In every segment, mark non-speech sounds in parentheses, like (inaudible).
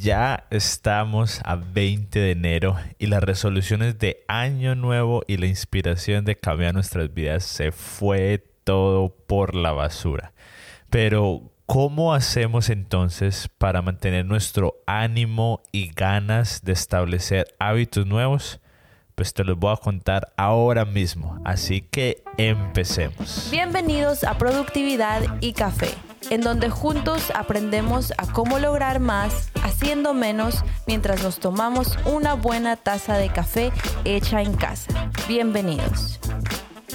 Ya estamos a 20 de enero y las resoluciones de año nuevo y la inspiración de cambiar nuestras vidas se fue todo por la basura. Pero, ¿cómo hacemos entonces para mantener nuestro ánimo y ganas de establecer hábitos nuevos? Pues te los voy a contar ahora mismo. Así que empecemos. Bienvenidos a Productividad y Café en donde juntos aprendemos a cómo lograr más haciendo menos mientras nos tomamos una buena taza de café hecha en casa. Bienvenidos.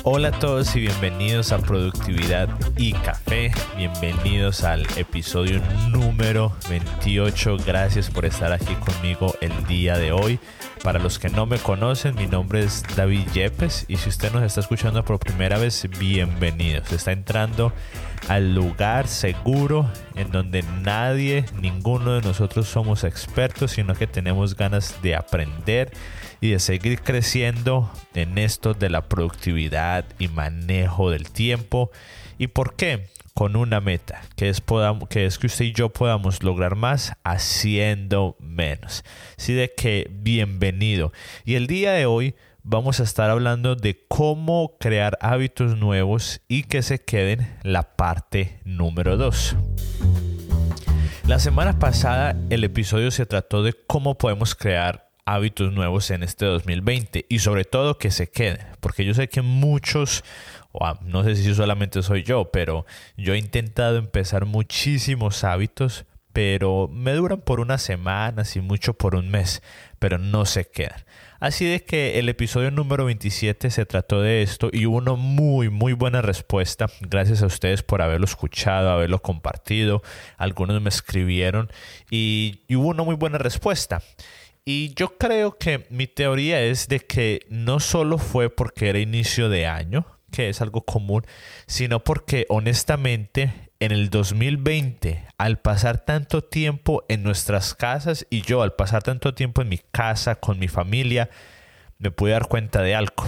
Hola a todos y bienvenidos a Productividad y Café. Bienvenidos al episodio número 28. Gracias por estar aquí conmigo el día de hoy. Para los que no me conocen, mi nombre es David Yepes y si usted nos está escuchando por primera vez, bienvenidos. Está entrando al lugar seguro en donde nadie, ninguno de nosotros somos expertos, sino que tenemos ganas de aprender y de seguir creciendo en esto de la productividad y manejo del tiempo. ¿Y por qué? Con una meta, que es, que es que usted y yo podamos lograr más haciendo menos. Así de que bienvenido. Y el día de hoy vamos a estar hablando de cómo crear hábitos nuevos y que se queden la parte número 2. La semana pasada el episodio se trató de cómo podemos crear hábitos nuevos en este 2020 y sobre todo que se queden, porque yo sé que muchos, no sé si solamente soy yo, pero yo he intentado empezar muchísimos hábitos, pero me duran por unas semanas y mucho por un mes, pero no se quedan. Así de que el episodio número 27 se trató de esto y hubo una muy, muy buena respuesta. Gracias a ustedes por haberlo escuchado, haberlo compartido. Algunos me escribieron y, y hubo una muy buena respuesta. Y yo creo que mi teoría es de que no solo fue porque era inicio de año, que es algo común, sino porque honestamente en el 2020, al pasar tanto tiempo en nuestras casas y yo al pasar tanto tiempo en mi casa con mi familia, me pude dar cuenta de algo,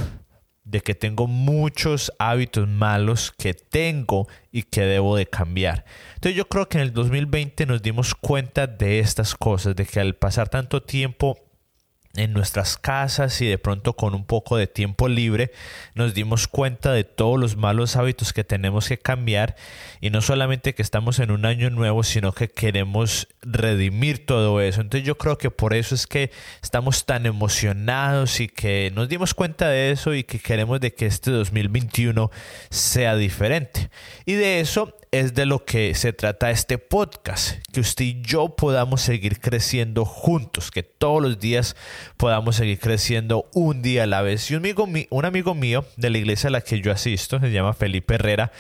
de que tengo muchos hábitos malos que tengo y que debo de cambiar. Entonces yo creo que en el 2020 nos dimos cuenta de estas cosas, de que al pasar tanto tiempo en nuestras casas y de pronto con un poco de tiempo libre nos dimos cuenta de todos los malos hábitos que tenemos que cambiar y no solamente que estamos en un año nuevo sino que queremos redimir todo eso. Entonces yo creo que por eso es que estamos tan emocionados y que nos dimos cuenta de eso y que queremos de que este 2021 sea diferente. Y de eso es de lo que se trata este podcast, que usted y yo podamos seguir creciendo juntos, que todos los días podamos seguir creciendo un día a la vez. Y un amigo, mío de la iglesia a la que yo asisto, se llama Felipe Herrera,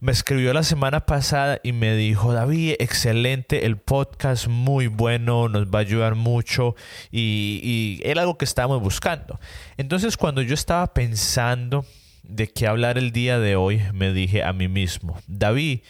me escribió la semana pasada y me dijo, David, excelente, el podcast muy bueno, nos va a ayudar mucho y, y era algo que estábamos buscando. Entonces cuando yo estaba pensando de qué hablar el día de hoy, me dije a mí mismo, David,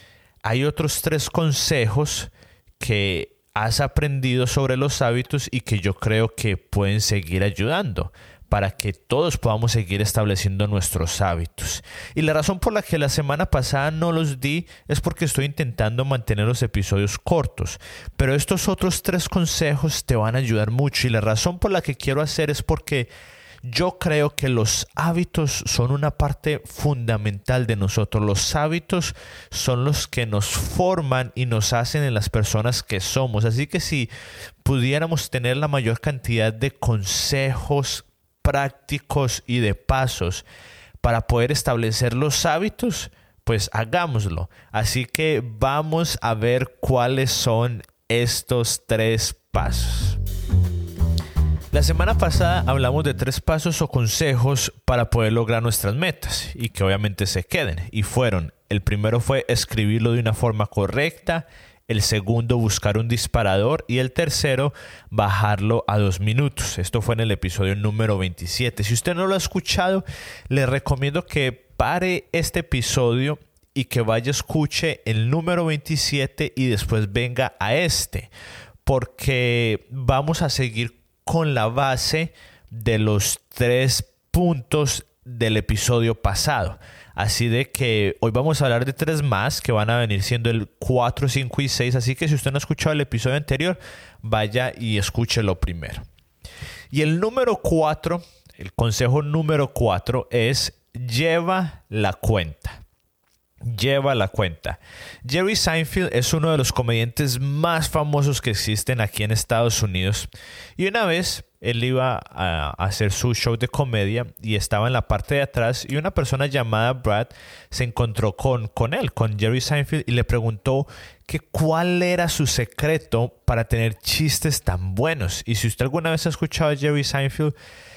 hay otros tres consejos que has aprendido sobre los hábitos y que yo creo que pueden seguir ayudando para que todos podamos seguir estableciendo nuestros hábitos. Y la razón por la que la semana pasada no los di es porque estoy intentando mantener los episodios cortos. Pero estos otros tres consejos te van a ayudar mucho y la razón por la que quiero hacer es porque yo creo que los hábitos son una parte fundamental de nosotros. Los hábitos son los que nos forman y nos hacen en las personas que somos. Así que si pudiéramos tener la mayor cantidad de consejos prácticos y de pasos para poder establecer los hábitos, pues hagámoslo. Así que vamos a ver cuáles son estos tres pasos. La semana pasada hablamos de tres pasos o consejos para poder lograr nuestras metas y que obviamente se queden. Y fueron, el primero fue escribirlo de una forma correcta, el segundo buscar un disparador y el tercero bajarlo a dos minutos. Esto fue en el episodio número 27. Si usted no lo ha escuchado, le recomiendo que pare este episodio y que vaya escuche el número 27 y después venga a este, porque vamos a seguir con la base de los tres puntos del episodio pasado. Así de que hoy vamos a hablar de tres más que van a venir siendo el 4, 5 y 6. Así que si usted no ha escuchado el episodio anterior, vaya y escúchelo primero. Y el número 4, el consejo número 4 es lleva la cuenta lleva la cuenta. Jerry Seinfeld es uno de los comediantes más famosos que existen aquí en Estados Unidos. Y una vez él iba a hacer su show de comedia y estaba en la parte de atrás y una persona llamada Brad se encontró con, con él, con Jerry Seinfeld, y le preguntó que cuál era su secreto para tener chistes tan buenos. Y si usted alguna vez ha escuchado a Jerry Seinfeld,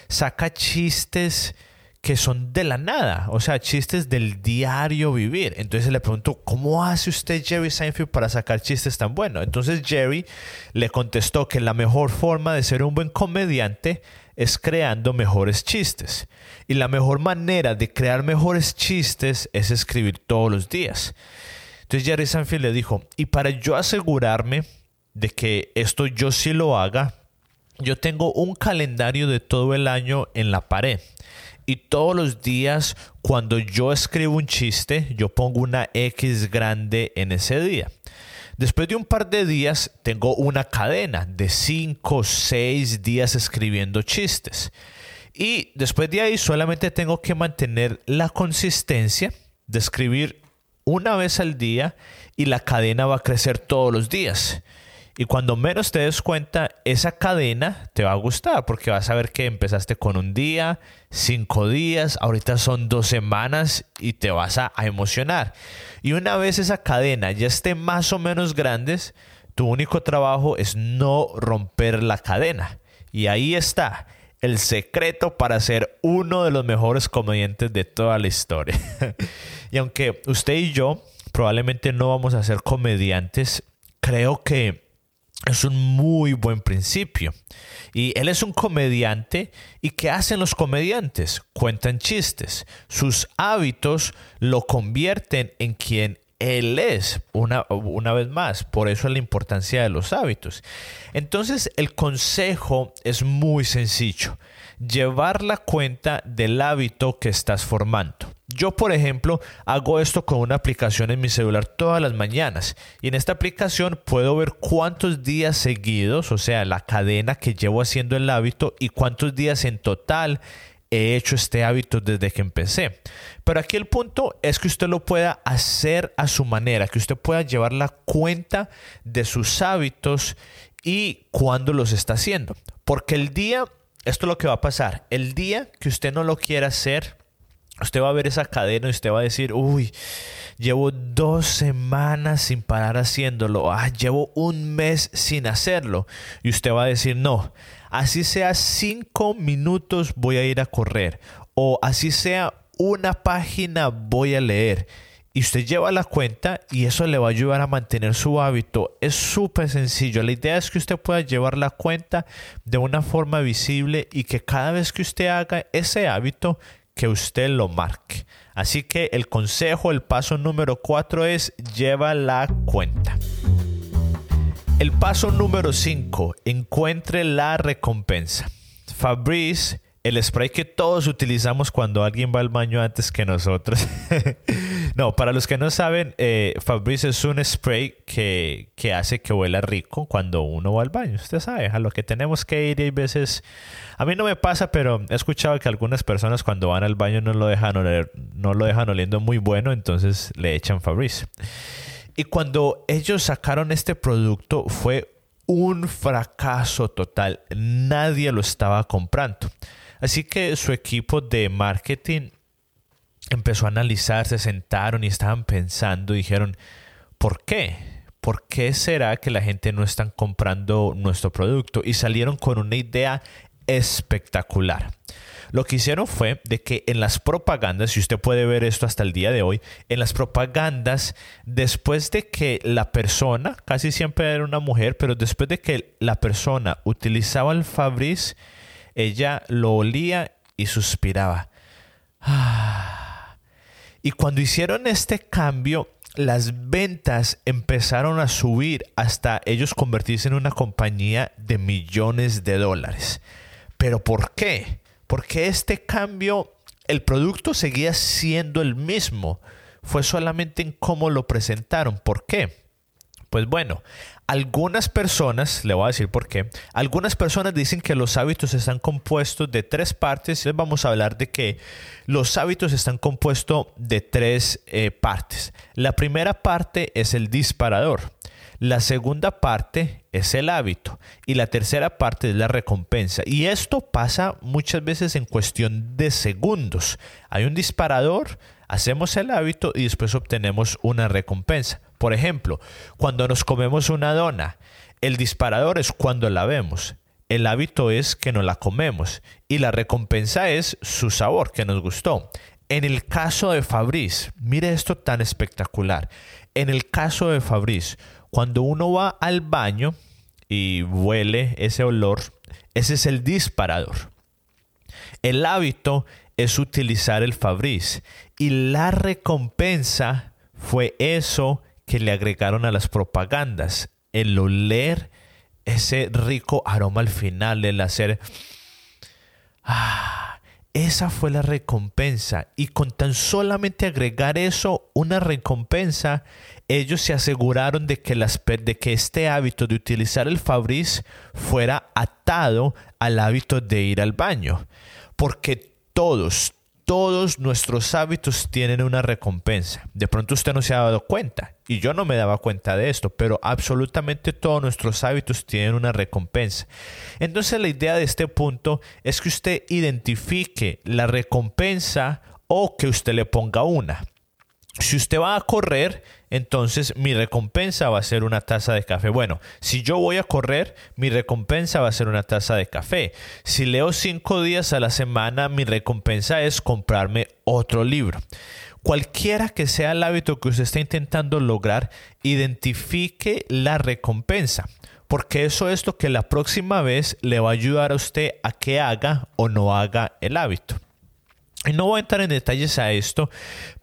saca chistes que son de la nada, o sea, chistes del diario vivir. Entonces le preguntó, ¿cómo hace usted Jerry Seinfeld para sacar chistes tan buenos? Entonces Jerry le contestó que la mejor forma de ser un buen comediante es creando mejores chistes. Y la mejor manera de crear mejores chistes es escribir todos los días. Entonces Jerry Seinfeld le dijo, y para yo asegurarme de que esto yo sí lo haga, yo tengo un calendario de todo el año en la pared. Y todos los días cuando yo escribo un chiste, yo pongo una X grande en ese día. Después de un par de días tengo una cadena de 5 o 6 días escribiendo chistes. Y después de ahí solamente tengo que mantener la consistencia de escribir una vez al día y la cadena va a crecer todos los días. Y cuando menos te des cuenta, esa cadena te va a gustar porque vas a ver que empezaste con un día, cinco días, ahorita son dos semanas y te vas a, emocionar. Y una vez esa cadena ya esté más o menos grandes, tu único trabajo es no romper la cadena. Y ahí está el secreto para ser uno de los mejores comediantes de toda la historia. (laughs) y aunque usted y yo probablemente no vamos a ser comediantes, creo que es un muy buen principio. Y él es un comediante. ¿Y qué hacen los comediantes? Cuentan chistes. Sus hábitos lo convierten en quien él es, una, una, vez más, por eso es la importancia de los hábitos. Entonces el consejo es muy sencillo, llevar la cuenta del hábito que estás formando. Yo, por ejemplo, hago esto con una aplicación en mi celular todas las mañanas y en esta aplicación puedo ver cuántos días seguidos, o sea, la cadena que llevo haciendo el hábito y cuántos días en total he hecho este hábito desde que empecé. Pero aquí el punto es que usted lo pueda hacer a su manera, que usted pueda llevar la cuenta de sus hábitos y cuándo los está haciendo. Porque el día, esto es lo que va a pasar, el día que usted no lo quiera hacer, Usted va a ver esa cadena y usted va a decir, uy, llevo dos semanas sin parar haciéndolo, ah, llevo un mes sin hacerlo. Y usted va a decir, no, así sea cinco minutos voy a ir a correr, o así sea una página voy a leer. Y usted lleva la cuenta y eso le va a ayudar a mantener su hábito. Es súper sencillo. La idea es que usted pueda llevar la cuenta de una forma visible y que cada vez que usted haga ese hábito, que usted lo marque. Así que el consejo, el paso número 4 es lleva la cuenta. El paso número 5, encuentre la recompensa. Fabrice el spray que todos utilizamos cuando alguien va al baño antes que nosotros. (laughs) no, para los que no saben, eh, Fabrice es un spray que, que, hace que huela rico cuando uno va al baño. Usted sabe, a lo que tenemos que ir y hay veces... A mí no me pasa, pero he escuchado que algunas personas cuando van al baño no lo dejan, no lo dejan oliendo muy bueno, entonces le echan Fabrice. Y cuando ellos sacaron este producto fue un fracaso total. Nadie lo estaba comprando. Así que su equipo de marketing empezó a analizar, se sentaron y estaban pensando, dijeron, ¿por qué? ¿Por qué será que la gente no está comprando nuestro producto? Y salieron con una idea espectacular. Lo que hicieron fue de que en las propagandas, y usted puede ver esto hasta el día de hoy, en las propagandas, después de que la persona, casi siempre era una mujer, pero después de que la persona utilizaba el Fabrice, ella lo olía y suspiraba. Y cuando hicieron este cambio, las ventas empezaron a subir hasta ellos convertirse en una compañía de millones de dólares. ¿Pero por qué? Porque este cambio el producto seguía siendo el mismo. Fue solamente en cómo lo presentaron. ¿Por qué? Pues bueno, algunas personas, le voy a decir por qué, algunas personas dicen que los hábitos están compuestos de tres partes. Les vamos a hablar de que los hábitos están compuestos de tres eh, partes. La primera parte es el disparador. La segunda parte es el hábito y la tercera parte es la recompensa. Y esto pasa muchas veces en cuestión de segundos. Hay un disparador, hacemos el hábito y después obtenemos una recompensa. Por ejemplo, cuando nos comemos una dona, el disparador es cuando la vemos. El hábito es que no la comemos y la recompensa es su sabor, que nos gustó. En el caso de Fabriz, mire esto tan espectacular. En el caso de Fabriz, cuando uno va al baño y huele ese olor, ese es el disparador. El hábito es utilizar el Fabriz y la recompensa fue eso que le agregaron a las propagandas, el oler ese rico aroma al final, el hacer... Ah, esa fue la recompensa. Y con tan solamente agregar eso, una recompensa, ellos se aseguraron de que, las, de que este hábito de utilizar el Fabriz fuera atado al hábito de ir al baño. Porque todos, todos nuestros hábitos tienen una recompensa. De pronto usted no se ha dado cuenta y yo no me daba cuenta de esto, pero absolutamente todos nuestros hábitos tienen una recompensa. Entonces la idea de este punto es que usted identifique la recompensa o que usted le ponga una. Si usted va a correr, entonces mi recompensa va a ser una taza de café. Bueno, si yo voy a correr, mi recompensa va a ser una taza de café. Si leo cinco días a la semana, mi recompensa es comprarme otro libro. Cualquiera que sea el hábito que usted está intentando lograr, identifique la recompensa porque eso es lo que la próxima vez le va a ayudar a usted a que haga o no haga el hábito. Y no voy a entrar en detalles a esto,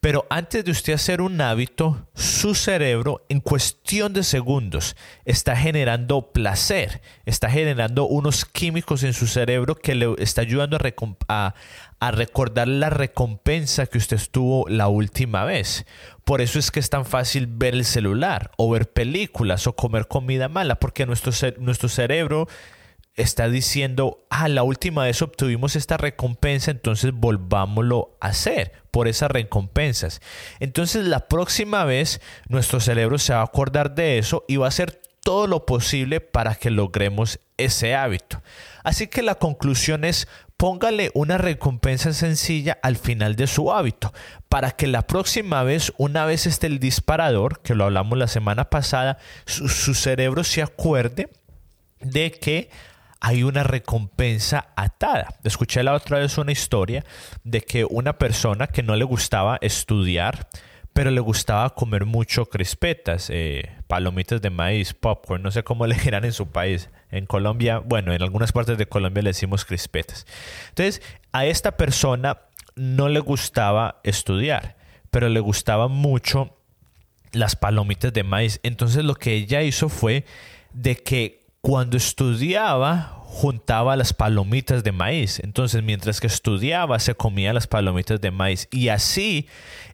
pero antes de usted hacer un hábito, su cerebro en cuestión de segundos está generando placer, está generando unos químicos en su cerebro que le está ayudando a, recordar la recompensa que usted tuvo la última vez. Por eso es que es tan fácil ver el celular o ver películas o comer comida mala, porque nuestro, nuestro cerebro está diciendo, ah, la última vez obtuvimos esta recompensa, entonces volvámoslo a hacer por esas recompensas. Entonces la próxima vez nuestro cerebro se va a acordar de eso y va a hacer todo lo posible para que logremos ese hábito. Así que la conclusión es, póngale una recompensa sencilla al final de su hábito, para que la próxima vez, una vez esté el disparador, que lo hablamos la semana pasada, su, su cerebro se acuerde de que hay una recompensa atada. Escuché la otra vez una historia de que una persona que no le gustaba estudiar, pero le gustaba comer mucho crispetas, eh, palomitas de maíz, popcorn, no sé cómo (laughs) le dirán en su país. En Colombia, bueno, en algunas partes de Colombia le decimos crispetas. Entonces, a esta persona no le gustaba estudiar, pero le gustaba mucho las palomitas de maíz. Entonces, lo que ella hizo fue de que cuando estudiaba juntaba las palomitas de maíz. Entonces, mientras que estudiaba, se comía las palomitas de maíz. Y así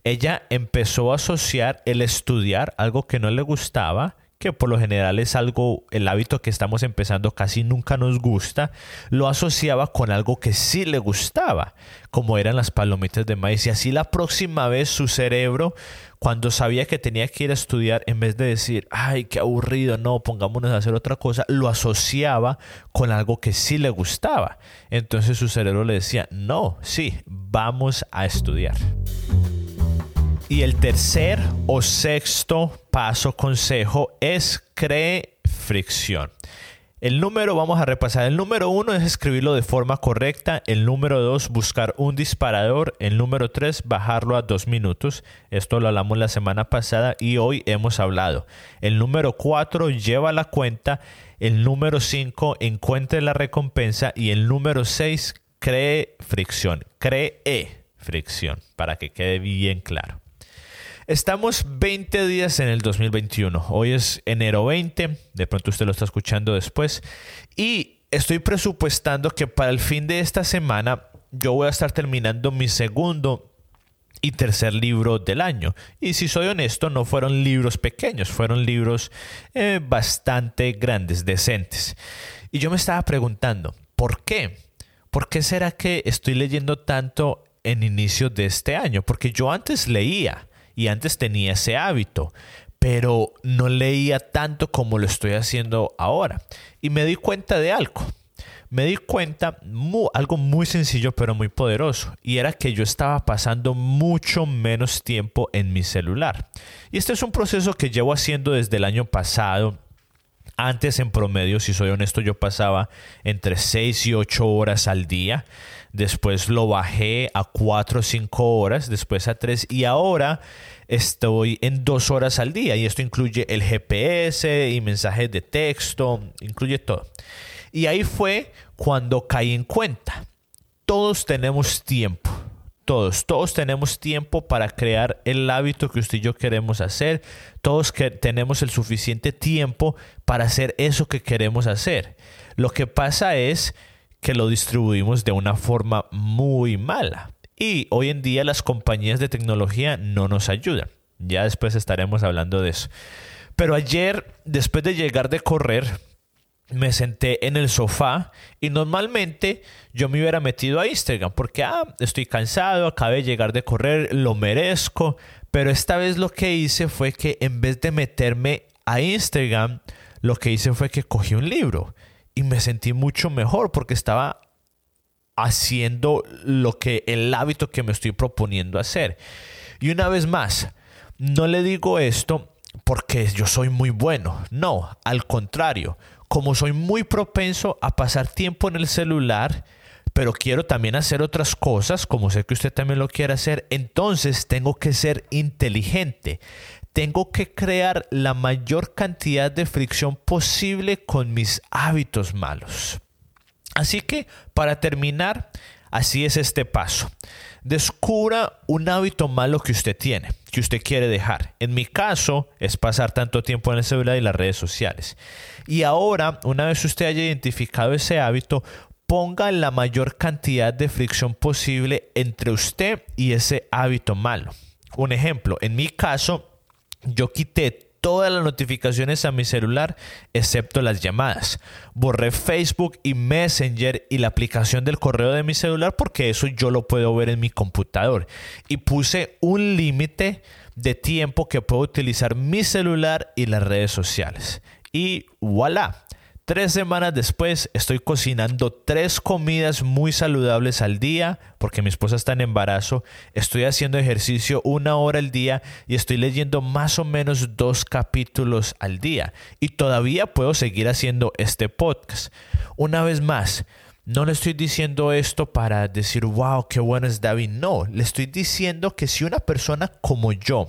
ella empezó a asociar el estudiar, algo que no le gustaba, que por lo general es algo, el hábito que estamos empezando casi nunca nos gusta, lo asociaba con algo que sí le gustaba, como eran las palomitas de maíz. Y así la próxima vez su cerebro, cuando sabía que tenía que ir a estudiar, en vez de decir, ay, qué aburrido, no, pongámonos a hacer otra cosa, lo asociaba con algo que sí le gustaba. Entonces su cerebro le decía, no, sí, vamos a estudiar. Y el tercer o sexto paso, consejo, es cree fricción. El número, vamos a repasar. El número uno es escribirlo de forma correcta. El número dos, buscar un disparador. El número tres, bajarlo a dos minutos. Esto lo hablamos la semana pasada y hoy hemos hablado. El número cuatro, lleva la cuenta. El número cinco, encuentre la recompensa. Y el número seis, cree fricción. Cree fricción, para que quede bien claro. Estamos 20 días en el 2021. Hoy es enero 20, de pronto usted lo está escuchando después. Y estoy presupuestando que para el fin de esta semana yo voy a estar terminando mi segundo y tercer libro del año. Y si soy honesto, no fueron libros pequeños, fueron libros eh, bastante grandes, decentes. Y yo me estaba preguntando, ¿por qué? ¿Por qué será que estoy leyendo tanto en inicio de este año? Porque yo antes leía y antes tenía ese hábito, pero no leía tanto como lo estoy haciendo ahora. Y me di cuenta de algo me di cuenta algo muy sencillo pero muy poderoso y era que yo estaba pasando mucho menos tiempo en mi celular. Y este es un proceso que llevo haciendo desde el año pasado. Antes en promedio, si soy honesto, yo pasaba entre 6 y 8 horas al día. Después lo bajé a 4 o 5 horas, después a 3 y ahora estoy en 2 horas al día. Y esto incluye el GPS y mensajes de texto, incluye todo. Y ahí fue cuando caí en cuenta. Todos tenemos tiempo. Todos, todos tenemos tiempo para crear el hábito que usted y yo queremos hacer. Todos que tenemos el suficiente tiempo para hacer eso que queremos hacer. Lo que pasa es que lo distribuimos de una forma muy mala. Y hoy en día las compañías de tecnología no nos ayudan. Ya después estaremos hablando de eso. Pero ayer, después de llegar de correr, me senté en el sofá y normalmente yo me hubiera metido a Instagram porque ah, estoy cansado, acabé de llegar de correr, lo merezco, pero esta vez lo que hice fue que en vez de meterme a Instagram, lo que hice fue que cogí un libro y me sentí mucho mejor porque estaba haciendo lo que el hábito que me estoy proponiendo hacer. Y una vez más, no le digo esto porque yo soy muy bueno, no, al contrario, como soy muy propenso a pasar tiempo en el celular, pero quiero también hacer otras cosas, como sé que usted también lo quiere hacer, entonces tengo que ser inteligente. Tengo que crear la mayor cantidad de fricción posible con mis hábitos malos. Así que, para terminar, así es este paso. Descubra un hábito malo que usted tiene, que usted quiere dejar. En mi caso es pasar tanto tiempo en el celular y las redes sociales. Y ahora, una vez usted haya identificado ese hábito, ponga la mayor cantidad de fricción posible entre usted y ese hábito malo. Un ejemplo, en mi caso, yo quité todas las notificaciones a mi celular excepto las llamadas. Borré Facebook y Messenger y la aplicación del correo de mi celular porque eso yo lo puedo ver en mi computador. Y puse un límite de tiempo que puedo utilizar mi celular y las redes sociales. Y voilà, Tres semanas después estoy cocinando tres comidas muy saludables al día porque mi esposa está en embarazo. Estoy haciendo ejercicio una hora al día y estoy leyendo más o menos dos capítulos al día. Y todavía puedo seguir haciendo este podcast. Una vez más, no le estoy diciendo esto para decir, wow, qué bueno es David. No, le estoy diciendo que si una persona como yo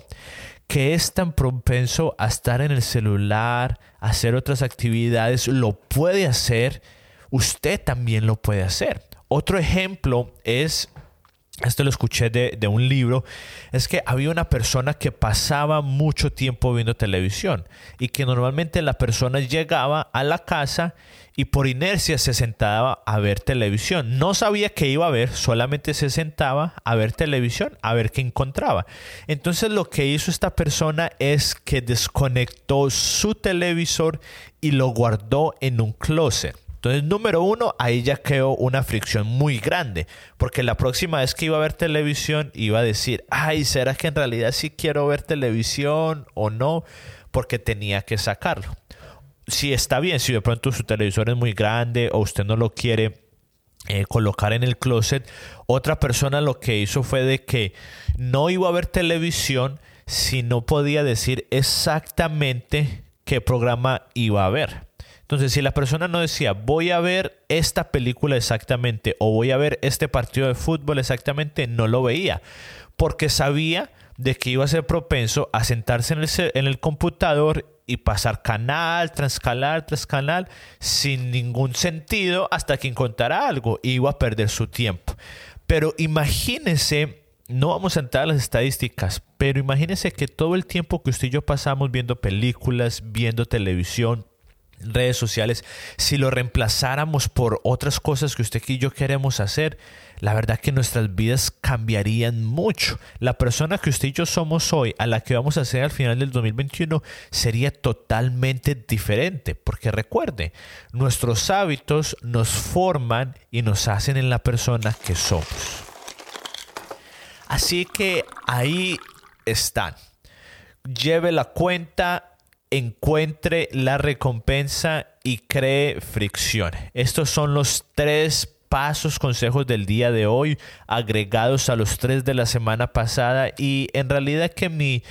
que es tan propenso a estar en el celular, a hacer otras actividades, lo puede hacer, usted también lo puede hacer. Otro ejemplo es, esto lo escuché de, de, un libro, es que había una persona que pasaba mucho tiempo viendo televisión y que normalmente la persona llegaba a la casa y por inercia se sentaba a ver televisión. No sabía qué iba a ver, solamente se sentaba a ver televisión, a ver qué encontraba. Entonces lo que hizo esta persona es que desconectó su televisor y lo guardó en un closet. Entonces, número uno, ahí ya creó una fricción muy grande, porque la próxima vez que iba a ver televisión iba a decir, ay, ¿será que en realidad sí quiero ver televisión o no? Porque tenía que sacarlo si está bien, si de pronto su televisor es muy grande o usted no lo quiere eh, colocar en el closet, otra persona lo que hizo fue de que no iba a ver televisión si no podía decir exactamente qué programa iba a ver. Entonces, si la persona no decía, voy a ver esta película exactamente o voy a ver este partido de fútbol exactamente, no lo veía, porque sabía de que iba a ser propenso a sentarse en el, en el computador y pasar canal tras canal tras canal sin ningún sentido hasta que encontrara algo y iba a perder su tiempo. Pero imagínense, no vamos a entrar a las estadísticas, pero imagínense que todo el tiempo que usted y yo pasamos viendo películas, viendo televisión, redes sociales, si lo reemplazáramos por otras cosas que usted y yo queremos hacer, la verdad que nuestras vidas cambiarían mucho. La persona que usted y yo somos hoy, a la que vamos a ser al final del 2021, sería totalmente diferente. Porque recuerde, nuestros hábitos nos forman y nos hacen en la persona que somos. Así que ahí están. Lleve la cuenta, encuentre la recompensa y cree fricción. Estos son los tres pasos, consejos del día de hoy, agregados a los tres de la semana pasada. Y en realidad que mi,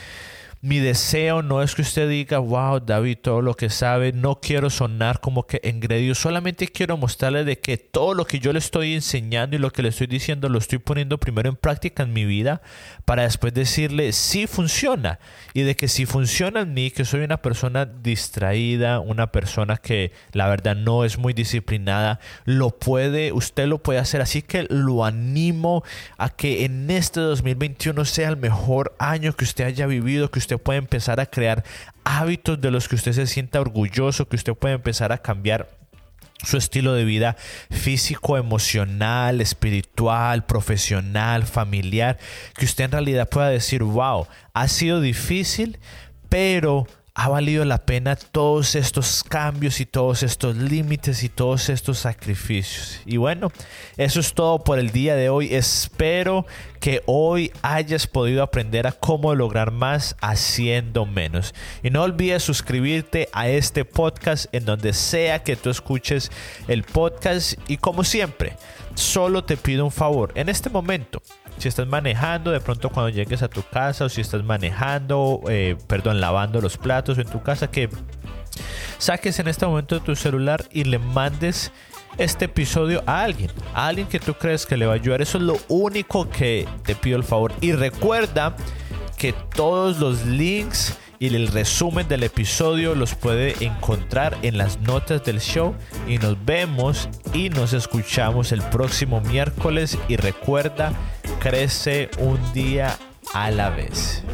mi deseo no es que usted diga, wow, David, todo lo que sabe, no quiero sonar como que engreído, solamente quiero mostrarle de que todo lo que yo le estoy enseñando y lo que le estoy diciendo lo estoy poniendo primero en práctica en mi vida para después decirle si funciona y de que si funciona en mí, que soy una persona distraída, una persona que la verdad no es muy disciplinada, lo puede, usted lo puede hacer, así que lo animo a que en este 2021 sea el mejor año que usted haya vivido, que usted puede empezar a crear hábitos de los que usted se sienta orgulloso, que usted puede empezar a cambiar su estilo de vida físico, emocional, espiritual, profesional, familiar, que usted en realidad pueda decir, wow, ha sido difícil, pero ha valido la pena todos estos cambios y todos estos límites y todos estos sacrificios. Y bueno, eso es todo por el día de hoy. Espero que hoy hayas podido aprender a cómo lograr más haciendo menos. Y no olvides suscribirte a este podcast en donde sea que tú escuches el podcast. Y como siempre, solo te pido un favor. En este momento, si estás manejando, de pronto cuando llegues a tu casa o si estás manejando, eh, perdón, lavando los platos en tu casa, que saques en este momento tu celular y le mandes este episodio a alguien, a alguien que tú crees que le va a ayudar. Eso es lo único que te pido el favor. Y recuerda que todos los links y el resumen del episodio los puede encontrar en las notas del show y nos vemos y nos escuchamos el próximo miércoles y recuerda crece un día a la vez.